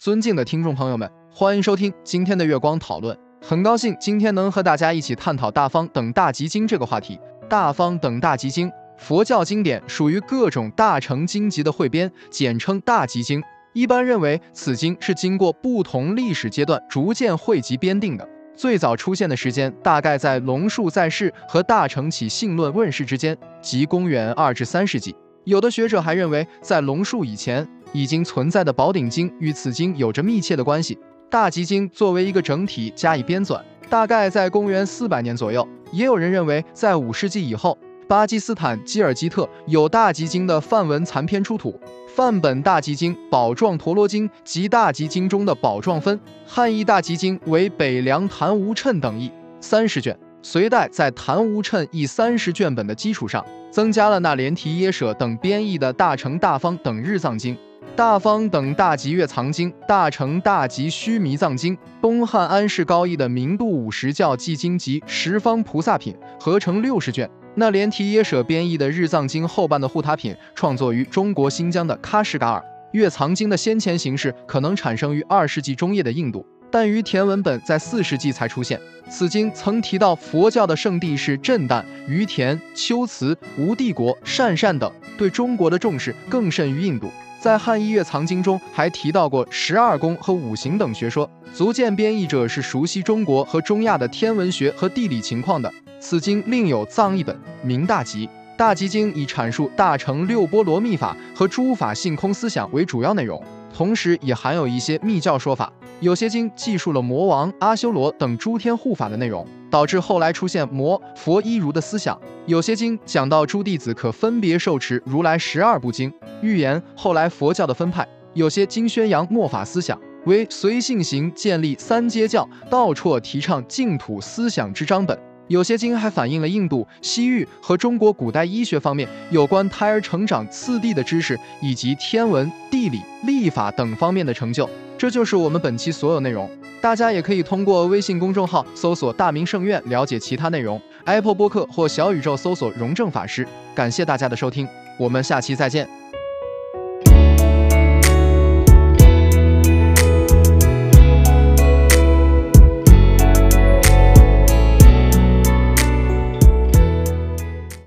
尊敬的听众朋友们，欢迎收听今天的月光讨论。很高兴今天能和大家一起探讨大方等大集经这个话题。大方等大集经，佛教经典属于各种大乘经集的汇编，简称大集经。一般认为，此经是经过不同历史阶段逐渐汇集编定的。最早出现的时间大概在龙树在世和大乘起信论问世之间，即公元二至三世纪。有的学者还认为，在龙树以前已经存在的宝鼎经与此经有着密切的关系。大集经作为一个整体加以编纂，大概在公元四百年左右。也有人认为，在五世纪以后，巴基斯坦基尔基特有大集经的梵文残篇出土。梵本大集经、宝状陀罗经及大集经中的宝状分，汉译大集经为北凉昙无谶等译，三十卷。隋代在昙无谶译三十卷本的基础上，增加了那连提耶舍等编译的大乘大方等日藏经、大方等大集月藏经、大乘大集须弥藏经、东汉安世高译的明度五十教记经及十方菩萨品，合成六十卷。那连提耶舍编译的日藏经后半的护他品，创作于中国新疆的喀什噶尔。月藏经的先前形式可能产生于二世纪中叶的印度，但于田文本在四世纪才出现。此经曾提到佛教的圣地是震旦、于田、龟兹、吴帝国、鄯善等，对中国的重视更甚于印度。在汉译月藏经中还提到过十二宫和五行等学说，足见编译者是熟悉中国和中亚的天文学和地理情况的。此经另有藏译本，名大集。大集经以阐述大乘六波罗蜜法和诸法性空思想为主要内容，同时也含有一些密教说法。有些经记述了魔王、阿修罗等诸天护法的内容，导致后来出现魔佛一如的思想。有些经讲到诸弟子可分别受持如来十二部经，预言后来佛教的分派。有些经宣扬末法思想，为随性行建立三阶教，到处提倡净土思想之章本。有些经还反映了印度、西域和中国古代医学方面有关胎儿成长次第的知识，以及天文、地理、历法等方面的成就。这就是我们本期所有内容。大家也可以通过微信公众号搜索“大明圣院”了解其他内容，Apple 播客或小宇宙搜索“荣正法师”。感谢大家的收听，我们下期再见。